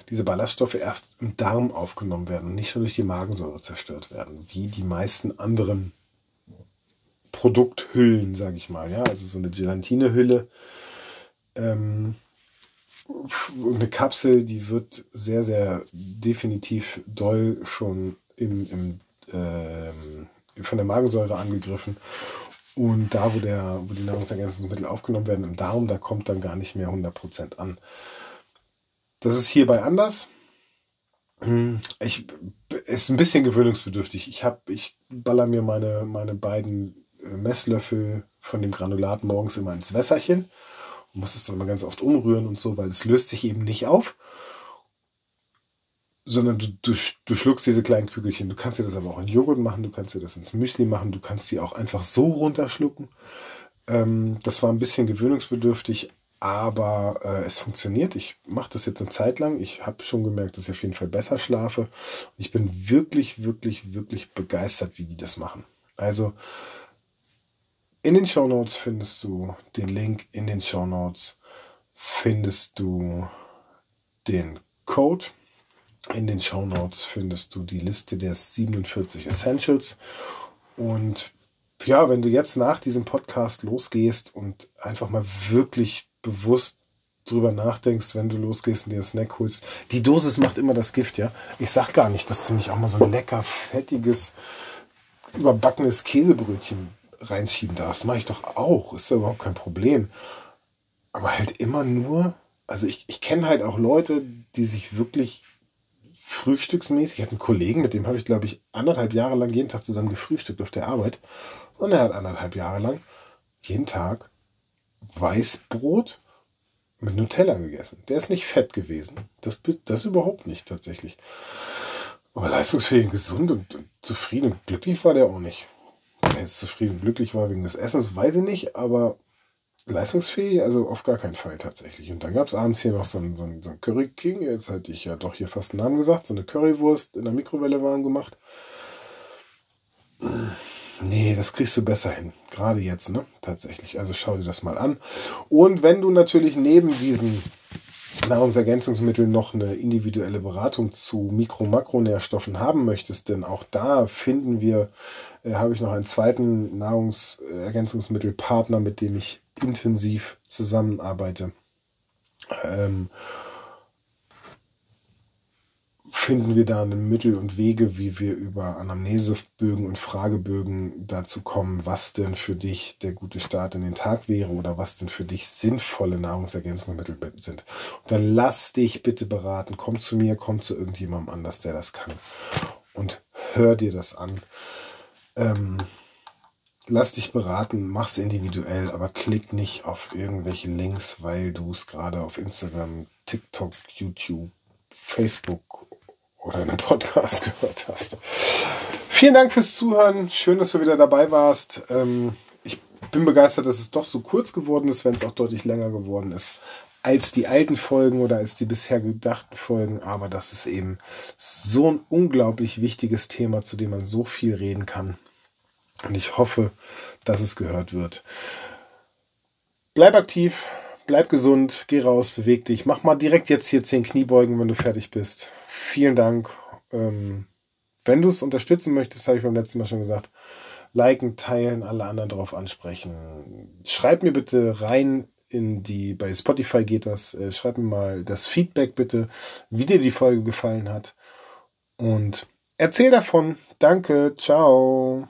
A: diese Ballaststoffe erst im Darm aufgenommen werden und nicht schon durch die Magensäure zerstört werden, wie die meisten anderen Produkthüllen, sage ich mal. Ja, also so eine Gelatinehülle, ähm, eine Kapsel, die wird sehr, sehr definitiv doll schon im, im ähm, von der Magensäure angegriffen. Und da, wo, der, wo die Nahrungsergänzungsmittel aufgenommen werden im Darm, da kommt dann gar nicht mehr 100% an. Das ist hierbei anders. Hm, ich ist ein bisschen gewöhnungsbedürftig. Ich habe, ich baller mir meine, meine beiden äh, Messlöffel von dem Granulat morgens immer ins Wässerchen und muss es dann mal ganz oft umrühren und so, weil es löst sich eben nicht auf, sondern du, du, du schluckst diese kleinen Kügelchen. Du kannst dir das aber auch in Joghurt machen, du kannst dir das ins Müsli machen, du kannst sie auch einfach so runterschlucken. Ähm, das war ein bisschen gewöhnungsbedürftig, aber äh, es funktioniert. Ich mache das jetzt eine Zeit lang. Ich habe schon gemerkt, dass ich auf jeden Fall besser schlafe. Ich bin wirklich, wirklich, wirklich begeistert, wie die das machen. Also in den Show Notes findest du den Link. In den Show Notes findest du den Code. In den Show Notes findest du die Liste der 47 Essentials. Und ja, wenn du jetzt nach diesem Podcast losgehst und einfach mal wirklich bewusst drüber nachdenkst, wenn du losgehst und dir einen Snack holst. Die Dosis macht immer das Gift, ja. Ich sag gar nicht, dass du nicht auch mal so ein lecker, fettiges, überbackenes Käsebrötchen reinschieben darfst. Mache ich doch auch. Ist ja überhaupt kein Problem. Aber halt immer nur, also ich, ich kenne halt auch Leute, die sich wirklich frühstücksmäßig, ich hatte einen Kollegen, mit dem habe ich, glaube ich, anderthalb Jahre lang jeden Tag zusammen gefrühstückt auf der Arbeit. Und er hat anderthalb Jahre lang jeden Tag Weißbrot mit Nutella gegessen. Der ist nicht fett gewesen. Das, das überhaupt nicht tatsächlich. Aber leistungsfähig, gesund und, und zufrieden und glücklich war der auch nicht. Wenn er jetzt zufrieden und glücklich war wegen des Essens, weiß ich nicht, aber leistungsfähig, also auf gar keinen Fall tatsächlich. Und dann gab es abends hier noch so einen, so einen, so einen Curry King, jetzt hätte ich ja doch hier fast einen Namen gesagt, so eine Currywurst in der Mikrowelle warm gemacht. Nee, das kriegst du besser hin. Gerade jetzt, ne? Tatsächlich. Also schau dir das mal an. Und wenn du natürlich neben diesen Nahrungsergänzungsmitteln noch eine individuelle Beratung zu Mikro-Makronährstoffen haben möchtest, denn auch da finden wir, äh, habe ich noch einen zweiten Nahrungsergänzungsmittelpartner, mit dem ich intensiv zusammenarbeite. Ähm, finden wir da Mittel und Wege, wie wir über Anamnesebögen und Fragebögen dazu kommen, was denn für dich der gute Start in den Tag wäre oder was denn für dich sinnvolle Nahrungsergänzungsmittel sind. Und dann lass dich bitte beraten. Komm zu mir, komm zu irgendjemandem anders, der das kann. Und hör dir das an. Ähm, lass dich beraten, mach's individuell, aber klick nicht auf irgendwelche Links, weil du es gerade auf Instagram, TikTok, YouTube, Facebook oder einen Podcast gehört hast. Vielen Dank fürs Zuhören. Schön, dass du wieder dabei warst. Ähm, ich bin begeistert, dass es doch so kurz geworden ist, wenn es auch deutlich länger geworden ist als die alten Folgen oder als die bisher gedachten Folgen. Aber das ist eben so ein unglaublich wichtiges Thema, zu dem man so viel reden kann. Und ich hoffe, dass es gehört wird. Bleib aktiv, bleib gesund, geh raus, beweg dich. Mach mal direkt jetzt hier 10 Kniebeugen, wenn du fertig bist. Vielen Dank. Ähm, wenn du es unterstützen möchtest, habe ich beim letzten Mal schon gesagt, liken, teilen, alle anderen darauf ansprechen. Schreibt mir bitte rein in die, bei Spotify geht das, äh, schreibt mir mal das Feedback bitte, wie dir die Folge gefallen hat. Und erzähl davon. Danke, ciao.